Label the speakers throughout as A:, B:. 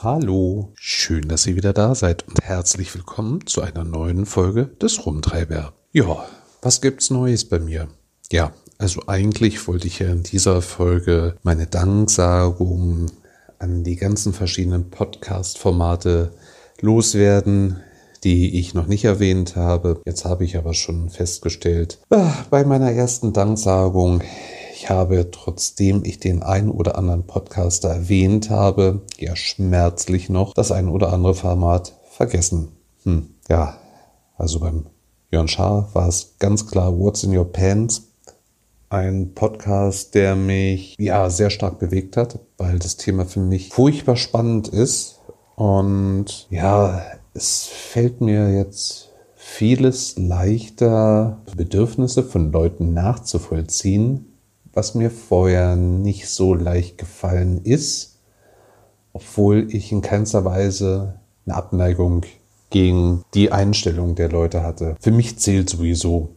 A: Hallo, schön, dass ihr wieder da seid und herzlich willkommen zu einer neuen Folge des Rumtreiber. Ja, was gibt's Neues bei mir? Ja, also eigentlich wollte ich ja in dieser Folge meine Danksagung an die ganzen verschiedenen Podcast-Formate loswerden, die ich noch nicht erwähnt habe. Jetzt habe ich aber schon festgestellt, ah, bei meiner ersten Danksagung, ich habe, trotzdem ich den einen oder anderen Podcaster erwähnt habe, ja schmerzlich noch das ein oder andere Format vergessen. Hm, ja, also beim Jörn Schaar war es ganz klar What's in Your Pants. Ein Podcast, der mich ja sehr stark bewegt hat, weil das Thema für mich furchtbar spannend ist. Und ja, es fällt mir jetzt vieles leichter, Bedürfnisse von Leuten nachzuvollziehen, was mir vorher nicht so leicht gefallen ist, obwohl ich in keinster Weise eine Abneigung gegen die Einstellung der Leute hatte. Für mich zählt sowieso,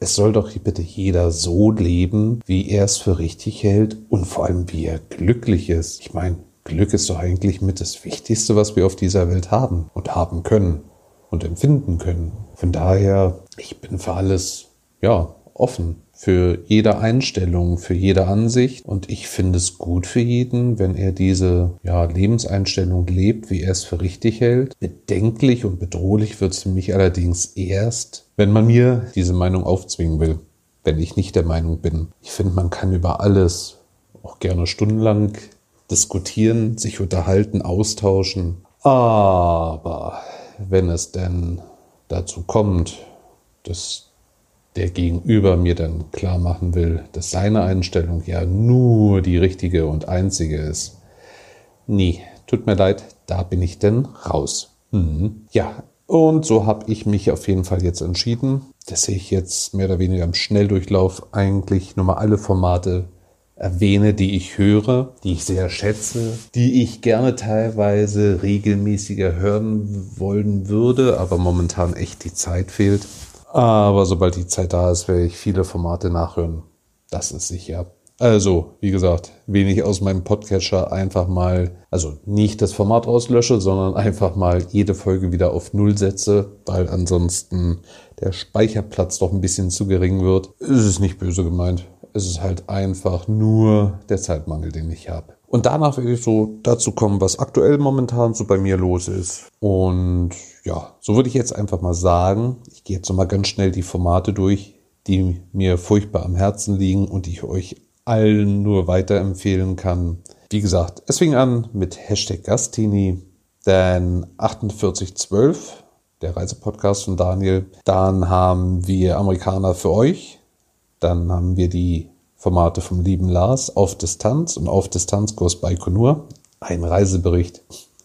A: es soll doch bitte jeder so leben, wie er es für richtig hält und vor allem wie er glücklich ist. Ich meine, Glück ist doch eigentlich mit das Wichtigste, was wir auf dieser Welt haben und haben können und empfinden können. Von daher, ich bin für alles, ja, offen für jede Einstellung, für jede Ansicht. Und ich finde es gut für jeden, wenn er diese ja, Lebenseinstellung lebt, wie er es für richtig hält. Bedenklich und bedrohlich wird es für mich allerdings erst, wenn man mir diese Meinung aufzwingen will, wenn ich nicht der Meinung bin. Ich finde, man kann über alles auch gerne stundenlang diskutieren, sich unterhalten, austauschen. Aber wenn es denn dazu kommt, dass der Gegenüber mir dann klar machen will, dass seine Einstellung ja nur die richtige und einzige ist. Nee, tut mir leid, da bin ich denn raus. Mhm. Ja, und so habe ich mich auf jeden Fall jetzt entschieden, dass ich jetzt mehr oder weniger im Schnelldurchlauf eigentlich nur mal alle Formate erwähne, die ich höre, die ich sehr schätze, die ich gerne teilweise regelmäßiger hören wollen würde, aber momentan echt die Zeit fehlt. Aber sobald die Zeit da ist, werde ich viele Formate nachhören. Das ist sicher. Also, wie gesagt, wenig aus meinem Podcatcher einfach mal, also nicht das Format auslösche, sondern einfach mal jede Folge wieder auf Null setze, weil ansonsten der Speicherplatz doch ein bisschen zu gering wird. Es ist nicht böse gemeint. Es ist halt einfach nur der Zeitmangel, den ich habe. Und danach werde ich so dazu kommen, was aktuell momentan so bei mir los ist. Und ja, so würde ich jetzt einfach mal sagen, ich gehe jetzt nochmal ganz schnell die Formate durch, die mir furchtbar am Herzen liegen und die ich euch allen nur weiterempfehlen kann. Wie gesagt, es fing an mit Hashtag Gastini, dann 4812, der Reisepodcast von Daniel. Dann haben wir Amerikaner für euch. Dann haben wir die Formate vom lieben Lars auf Distanz und auf Distanzkurs bei Konur. Ein Reisebericht,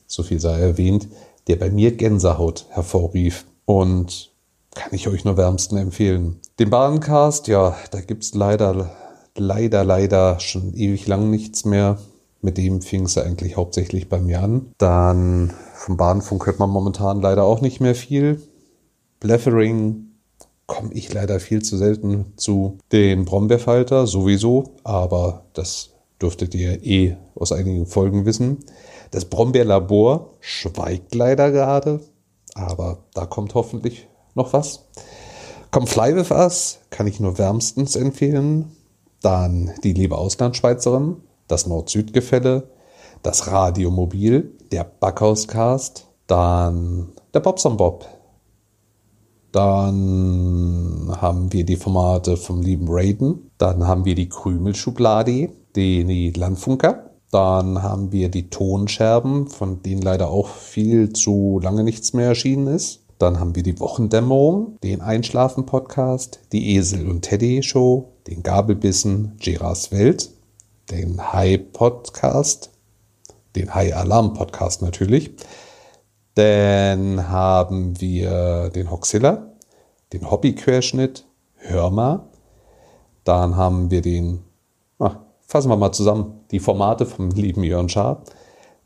A: so viel sei erwähnt, der bei mir Gänsehaut hervorrief und kann ich euch nur wärmsten empfehlen. Den Bahncast, ja, da gibt's leider, leider, leider schon ewig lang nichts mehr. Mit dem fing es eigentlich hauptsächlich bei mir an. Dann vom Bahnfunk hört man momentan leider auch nicht mehr viel. Bleffering komme ich leider viel zu selten zu. Den Brombeerfalter sowieso, aber das dürftet ihr eh aus einigen Folgen wissen. Das Brombeerlabor schweigt leider gerade, aber da kommt hoffentlich noch was. Come Fly With Us kann ich nur wärmstens empfehlen. Dann die liebe Auslandschweizerin, das Nord-Süd-Gefälle, das Radiomobil, der Backhauscast, dann der Bobson Bob, dann haben wir die Formate vom lieben Raiden. Dann haben wir die Krümelschublade, die, die Landfunker. Dann haben wir die Tonscherben, von denen leider auch viel zu lange nichts mehr erschienen ist. Dann haben wir die Wochendämmerung, den Einschlafen-Podcast, die Esel und Teddy Show, den Gabelbissen, Geras Welt, den High-Podcast, den High-Alarm-Podcast natürlich, dann haben wir den Hoxilla, den Hobbyquerschnitt, hör mal. Dann haben wir den, ach, fassen wir mal zusammen, die Formate vom lieben Jörn Schaar,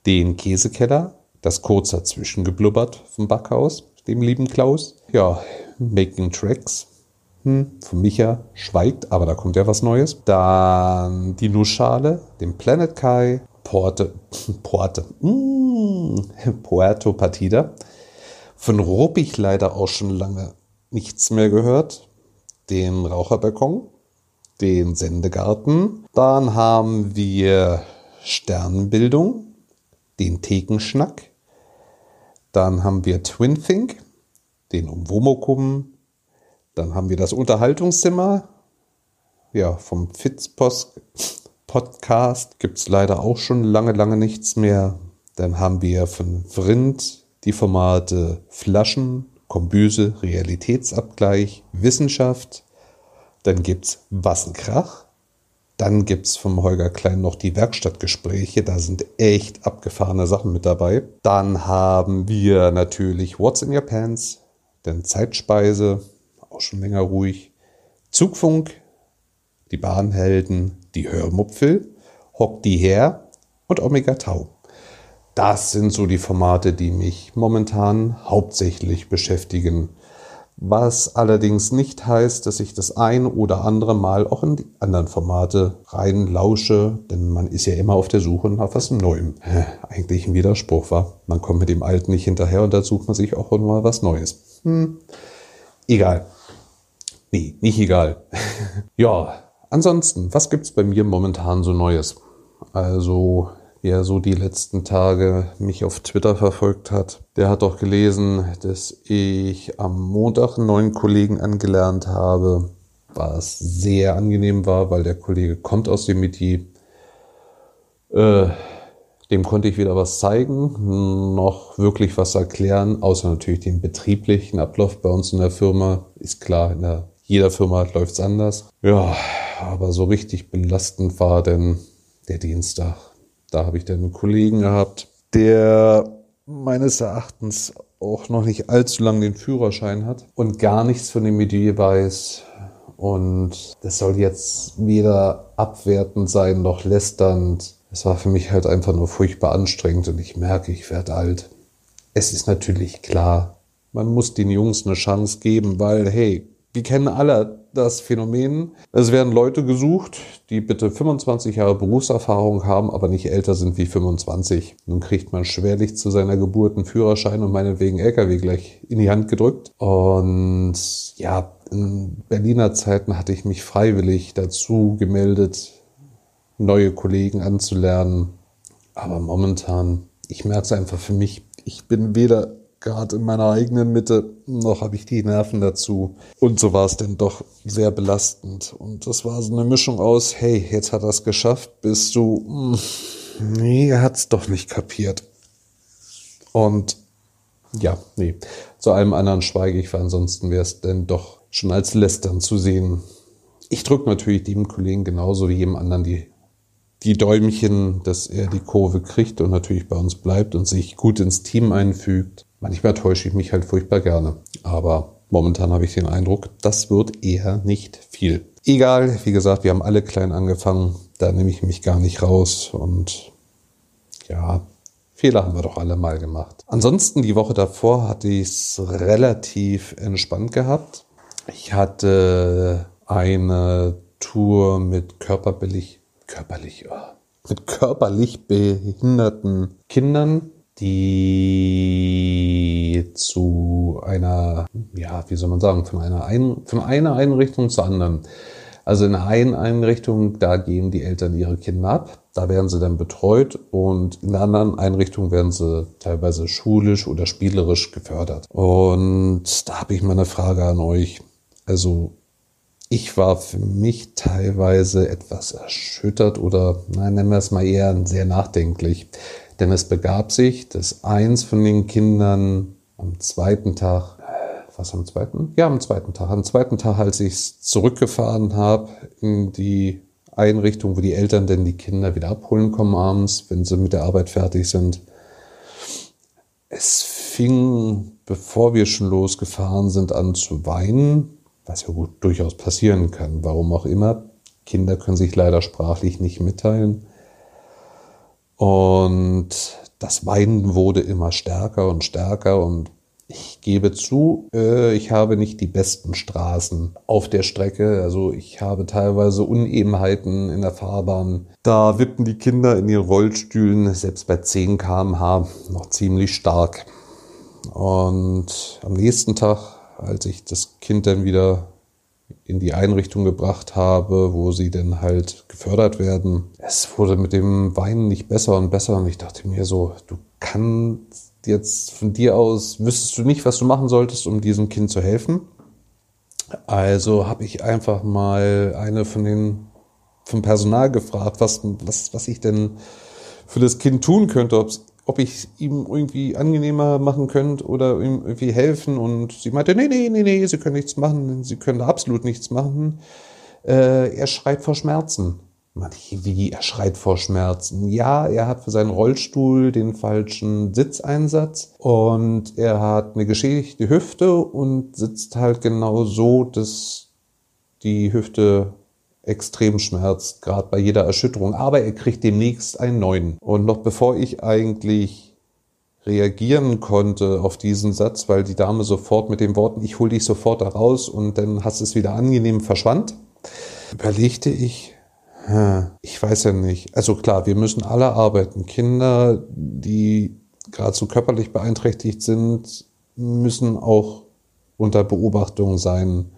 A: den Käsekeller, das kurze Zwischengeblubbert vom Backhaus, dem lieben Klaus. Ja, Making Tracks hm, von Micha schweigt, aber da kommt ja was Neues. Dann die Nussschale, den Planet Kai, Porte, Porte, mm, Puerto Partida. Von Ruppig leider auch schon lange nichts mehr gehört. Den Raucherbalkon, den Sendegarten. Dann haben wir Sternbildung, den Thekenschnack. Dann haben wir Twin Think, den Umwomokum. Dann haben wir das Unterhaltungszimmer, ja, vom Fitzpost Podcast. Gibt es leider auch schon lange, lange nichts mehr. Dann haben wir von Vrind die Formate Flaschen, Kombüse, Realitätsabgleich, Wissenschaft. Dann gibt es Wassenkrach. Dann gibt es vom Holger Klein noch die Werkstattgespräche. Da sind echt abgefahrene Sachen mit dabei. Dann haben wir natürlich What's in Your Pants, dann Zeitspeise, auch schon länger ruhig. Zugfunk, die Bahnhelden, die Hörmupfel, Hock die her und Omega Tau. Das sind so die Formate, die mich momentan hauptsächlich beschäftigen. Was allerdings nicht heißt, dass ich das ein oder andere Mal auch in die anderen Formate rein lausche, denn man ist ja immer auf der Suche nach was Neuem. Eigentlich ein Widerspruch war. Man kommt mit dem Alten nicht hinterher und da sucht man sich auch mal was Neues. Hm. Egal. Nee, nicht egal. ja, ansonsten, was gibt's bei mir momentan so Neues? Also wer so die letzten Tage mich auf Twitter verfolgt hat, der hat doch gelesen, dass ich am Montag einen neuen Kollegen angelernt habe, was sehr angenehm war, weil der Kollege kommt aus dem Metier. Äh, dem konnte ich wieder was zeigen, noch wirklich was erklären, außer natürlich den betrieblichen Ablauf bei uns in der Firma. Ist klar, in der, jeder Firma läuft es anders. Ja, aber so richtig belastend war denn der Dienstag. Da habe ich dann einen Kollegen gehabt, der meines Erachtens auch noch nicht allzu lange den Führerschein hat und gar nichts von dem Metier weiß. Und das soll jetzt weder abwertend sein noch lästernd. Es war für mich halt einfach nur furchtbar anstrengend und ich merke, ich werde alt. Es ist natürlich klar, man muss den Jungs eine Chance geben, weil, hey, wir kennen alle das Phänomen. Es werden Leute gesucht, die bitte 25 Jahre Berufserfahrung haben, aber nicht älter sind wie 25. Nun kriegt man schwerlich zu seiner Geburt einen Führerschein und meinetwegen LKW gleich in die Hand gedrückt. Und ja, in Berliner Zeiten hatte ich mich freiwillig dazu gemeldet, neue Kollegen anzulernen. Aber momentan, ich merke es einfach für mich, ich bin weder gerade in meiner eigenen Mitte, noch habe ich die Nerven dazu. Und so war es denn doch sehr belastend. Und das war so eine Mischung aus, hey, jetzt hat er es geschafft, bist du, mh, hm, nee, er hat es doch nicht kapiert. Und ja, nee, zu allem anderen schweige ich, weil ansonsten wäre es denn doch schon als Lästern zu sehen. Ich drücke natürlich dem Kollegen genauso wie jedem anderen die die Däumchen, dass er die Kurve kriegt und natürlich bei uns bleibt und sich gut ins Team einfügt. Manchmal täusche ich mich halt furchtbar gerne, aber momentan habe ich den Eindruck, das wird eher nicht viel. Egal, wie gesagt, wir haben alle klein angefangen, da nehme ich mich gar nicht raus und ja, Fehler haben wir doch alle mal gemacht. Ansonsten die Woche davor hatte ich es relativ entspannt gehabt. Ich hatte eine Tour mit körperlich, körperlich, oh, mit körperlich behinderten Kindern die zu einer, ja, wie soll man sagen, von einer, Ein von einer Einrichtung zur anderen. Also in einer Einrichtung, da geben die Eltern ihre Kinder ab, da werden sie dann betreut und in der anderen Einrichtung werden sie teilweise schulisch oder spielerisch gefördert. Und da habe ich mal eine Frage an euch. Also ich war für mich teilweise etwas erschüttert oder, nein, nennen wir es mal eher sehr nachdenklich. Denn es begab sich, dass eins von den Kindern am zweiten Tag, was am zweiten? Ja, am zweiten Tag. Am zweiten Tag, als ich zurückgefahren habe in die Einrichtung, wo die Eltern denn die Kinder wieder abholen kommen abends, wenn sie mit der Arbeit fertig sind. Es fing, bevor wir schon losgefahren sind, an zu weinen, was ja gut durchaus passieren kann. Warum auch immer. Kinder können sich leider sprachlich nicht mitteilen. Und das Weinen wurde immer stärker und stärker und Ich gebe zu, äh, ich habe nicht die besten Straßen auf der Strecke. Also ich habe teilweise Unebenheiten in der Fahrbahn. Da wippen die Kinder in ihren Rollstühlen selbst bei 10 km/h noch ziemlich stark. Und am nächsten Tag, als ich das Kind dann wieder in die Einrichtung gebracht habe, wo sie dann halt gefördert werden. Es wurde mit dem Weinen nicht besser und besser und ich dachte mir so, du kannst jetzt von dir aus wüsstest du nicht, was du machen solltest, um diesem Kind zu helfen. Also habe ich einfach mal eine von den vom Personal gefragt, was, was, was ich denn für das Kind tun könnte, ob ich ihm irgendwie angenehmer machen könnte oder ihm irgendwie helfen. Und sie meinte, nee, nee, nee, nee, sie können nichts machen, sie können absolut nichts machen. Äh, er schreit vor Schmerzen. Wie, er schreit vor Schmerzen. Ja, er hat für seinen Rollstuhl den falschen Sitzeinsatz und er hat eine geschädigte Hüfte und sitzt halt genau so, dass die Hüfte extrem schmerzt, gerade bei jeder Erschütterung. Aber er kriegt demnächst einen neuen. Und noch bevor ich eigentlich reagieren konnte auf diesen Satz, weil die Dame sofort mit den Worten, ich hole dich sofort da raus und dann hast es wieder angenehm verschwand, überlegte ich, ich weiß ja nicht. Also klar, wir müssen alle arbeiten. Kinder, die gerade so körperlich beeinträchtigt sind, müssen auch unter Beobachtung sein.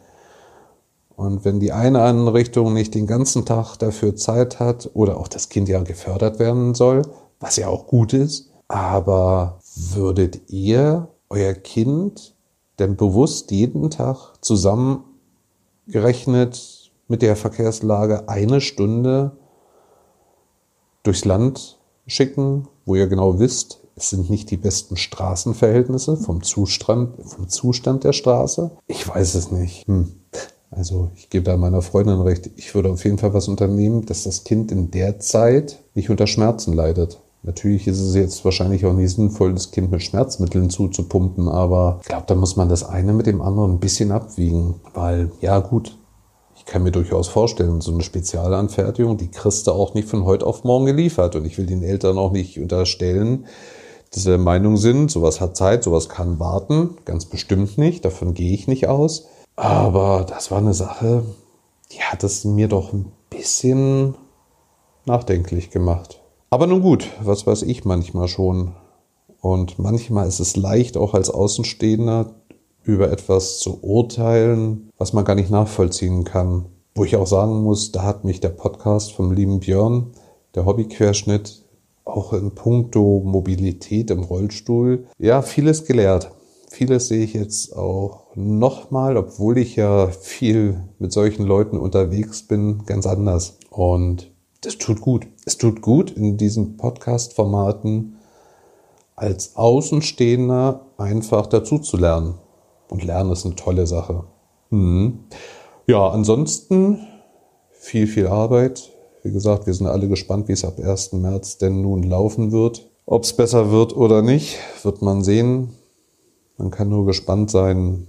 A: Und wenn die eine Einrichtung nicht den ganzen Tag dafür Zeit hat oder auch das Kind ja gefördert werden soll, was ja auch gut ist, aber würdet ihr euer Kind denn bewusst jeden Tag zusammengerechnet mit der Verkehrslage eine Stunde durchs Land schicken, wo ihr genau wisst, es sind nicht die besten Straßenverhältnisse vom Zustand, vom Zustand der Straße. Ich weiß es nicht. Hm. Also ich gebe da meiner Freundin recht. Ich würde auf jeden Fall was unternehmen, dass das Kind in der Zeit nicht unter Schmerzen leidet. Natürlich ist es jetzt wahrscheinlich auch nicht sinnvoll, das Kind mit Schmerzmitteln zuzupumpen, aber ich glaube, da muss man das eine mit dem anderen ein bisschen abwiegen, weil ja gut, kann mir durchaus vorstellen, so eine Spezialanfertigung, die kriegst du auch nicht von heute auf morgen geliefert. Und ich will den Eltern auch nicht unterstellen, dass sie der Meinung sind, sowas hat Zeit, sowas kann warten. Ganz bestimmt nicht, davon gehe ich nicht aus. Aber das war eine Sache, die hat es mir doch ein bisschen nachdenklich gemacht. Aber nun gut, was weiß ich manchmal schon. Und manchmal ist es leicht, auch als Außenstehender über etwas zu urteilen, was man gar nicht nachvollziehen kann. Wo ich auch sagen muss, da hat mich der Podcast vom lieben Björn, der Hobbyquerschnitt, auch in puncto Mobilität im Rollstuhl, ja, vieles gelehrt. Vieles sehe ich jetzt auch nochmal, obwohl ich ja viel mit solchen Leuten unterwegs bin, ganz anders. Und das tut gut. Es tut gut, in diesen Podcast-Formaten als Außenstehender einfach dazu zu lernen. Und Lernen ist eine tolle Sache. Mhm. Ja, ansonsten viel, viel Arbeit. Wie gesagt, wir sind alle gespannt, wie es ab 1. März denn nun laufen wird. Ob es besser wird oder nicht, wird man sehen. Man kann nur gespannt sein.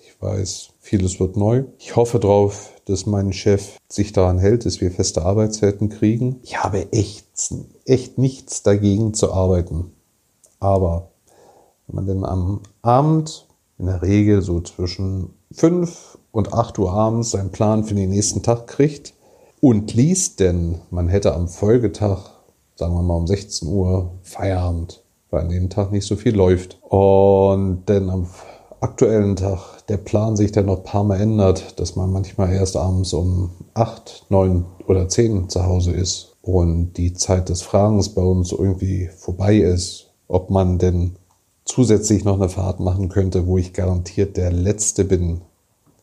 A: Ich weiß, vieles wird neu. Ich hoffe darauf, dass mein Chef sich daran hält, dass wir feste Arbeitszeiten kriegen. Ich habe echt, echt nichts dagegen zu arbeiten. Aber wenn man denn am Abend in der Regel so zwischen 5 und 8 Uhr abends seinen Plan für den nächsten Tag kriegt und liest, denn man hätte am Folgetag, sagen wir mal um 16 Uhr, Feierabend, weil an dem Tag nicht so viel läuft. Und denn am aktuellen Tag der Plan sich dann noch ein paar Mal ändert, dass man manchmal erst abends um 8, 9 oder 10 zu Hause ist und die Zeit des Fragens bei uns irgendwie vorbei ist, ob man denn zusätzlich noch eine Fahrt machen könnte, wo ich garantiert der Letzte bin,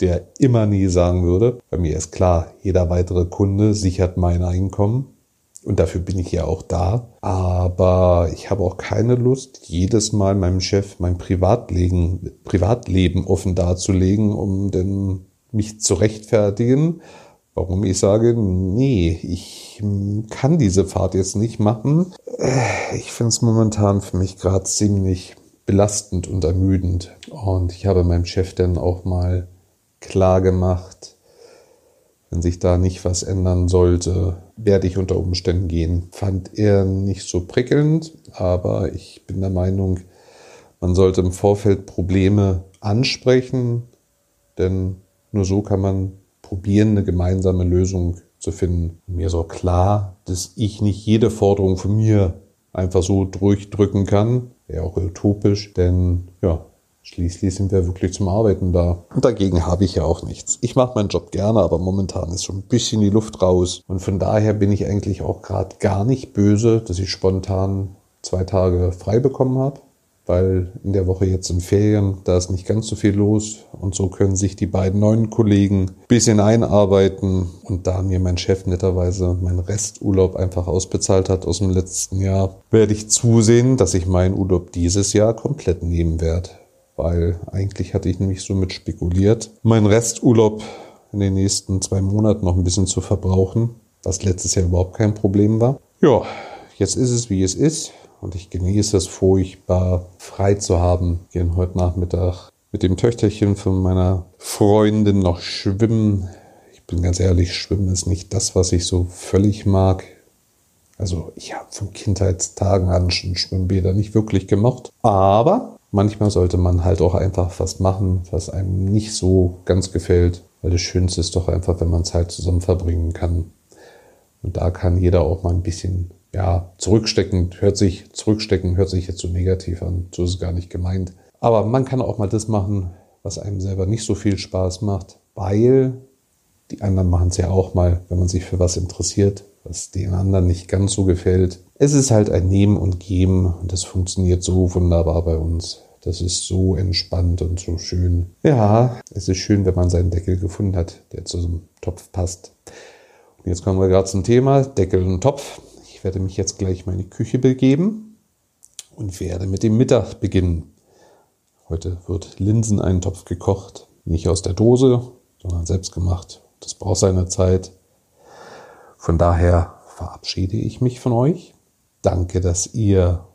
A: der immer nie sagen würde, bei mir ist klar, jeder weitere Kunde sichert mein Einkommen und dafür bin ich ja auch da. Aber ich habe auch keine Lust, jedes Mal meinem Chef mein Privatleben, Privatleben offen darzulegen, um denn mich zu rechtfertigen, warum ich sage, nee, ich kann diese Fahrt jetzt nicht machen. Äh, ich finde es momentan für mich gerade ziemlich belastend und ermüdend. Und ich habe meinem Chef dann auch mal klar gemacht, wenn sich da nicht was ändern sollte, werde ich unter Umständen gehen. Fand er nicht so prickelnd, aber ich bin der Meinung, Man sollte im Vorfeld Probleme ansprechen, denn nur so kann man probieren, eine gemeinsame Lösung zu finden. Mir ist auch klar, dass ich nicht jede Forderung von mir einfach so durchdrücken kann. Wäre auch utopisch, denn ja, schließlich sind wir wirklich zum Arbeiten da. Und dagegen habe ich ja auch nichts. Ich mache meinen Job gerne, aber momentan ist schon ein bisschen die Luft raus. Und von daher bin ich eigentlich auch gerade gar nicht böse, dass ich spontan zwei Tage frei bekommen habe weil in der Woche jetzt in Ferien, da ist nicht ganz so viel los und so können sich die beiden neuen Kollegen ein bisschen einarbeiten und da mir mein Chef netterweise meinen Resturlaub einfach ausbezahlt hat aus dem letzten Jahr, werde ich zusehen, dass ich meinen Urlaub dieses Jahr komplett nehmen werde, weil eigentlich hatte ich nämlich so mit spekuliert, meinen Resturlaub in den nächsten zwei Monaten noch ein bisschen zu verbrauchen, was letztes Jahr überhaupt kein Problem war. Ja, jetzt ist es wie es ist. Und ich genieße es furchtbar, frei zu haben. Gehen heute Nachmittag mit dem Töchterchen von meiner Freundin noch schwimmen. Ich bin ganz ehrlich, Schwimmen ist nicht das, was ich so völlig mag. Also ich habe von Kindheitstagen an schon Schwimmbäder nicht wirklich gemocht. Aber manchmal sollte man halt auch einfach was machen, was einem nicht so ganz gefällt. Weil das Schönste ist doch einfach, wenn man Zeit zusammen verbringen kann. Und da kann jeder auch mal ein bisschen ja, zurückstecken hört sich, zurückstecken hört sich jetzt so negativ an. So ist es gar nicht gemeint. Aber man kann auch mal das machen, was einem selber nicht so viel Spaß macht, weil die anderen machen es ja auch mal, wenn man sich für was interessiert, was den anderen nicht ganz so gefällt. Es ist halt ein Nehmen und Geben und das funktioniert so wunderbar bei uns. Das ist so entspannt und so schön. Ja, es ist schön, wenn man seinen Deckel gefunden hat, der zu so einem Topf passt. Und jetzt kommen wir gerade zum Thema Deckel und Topf. Ich werde mich jetzt gleich mal in die Küche begeben und werde mit dem Mittag beginnen. Heute wird Linseneintopf gekocht. Nicht aus der Dose, sondern selbst gemacht. Das braucht seine Zeit. Von daher verabschiede ich mich von euch. Danke, dass ihr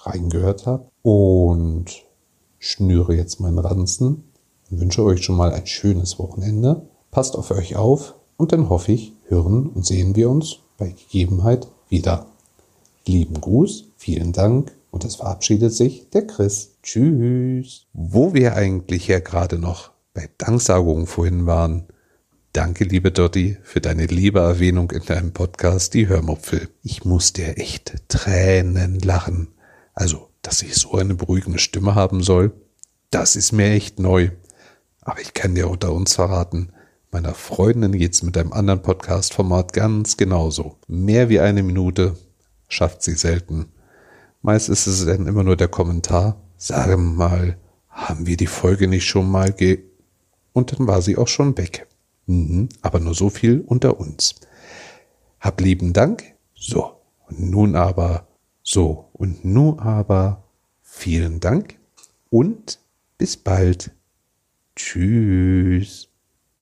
A: reingehört habt und schnüre jetzt meinen Ranzen und wünsche euch schon mal ein schönes Wochenende. Passt auf euch auf und dann hoffe ich, hören und sehen wir uns bei Gegebenheit wieder. Lieben Gruß, vielen Dank und es verabschiedet sich der Chris. Tschüss. Wo wir eigentlich ja gerade noch bei Danksagungen vorhin waren. Danke, liebe Dotti, für deine liebe Erwähnung in deinem Podcast Die Hörmupfel. Ich musste ja echt Tränen lachen. Also, dass ich so eine beruhigende Stimme haben soll, das ist mir echt neu. Aber ich kann dir unter uns verraten, Meiner Freundin geht's mit einem anderen Podcast-Format ganz genauso. Mehr wie eine Minute schafft sie selten. Meist ist es dann immer nur der Kommentar, sage mal, haben wir die Folge nicht schon mal ge... Und dann war sie auch schon weg. Mhm, aber nur so viel unter uns. Hab lieben Dank. So, und nun aber, so, und nun aber, vielen Dank und bis bald. Tschüss.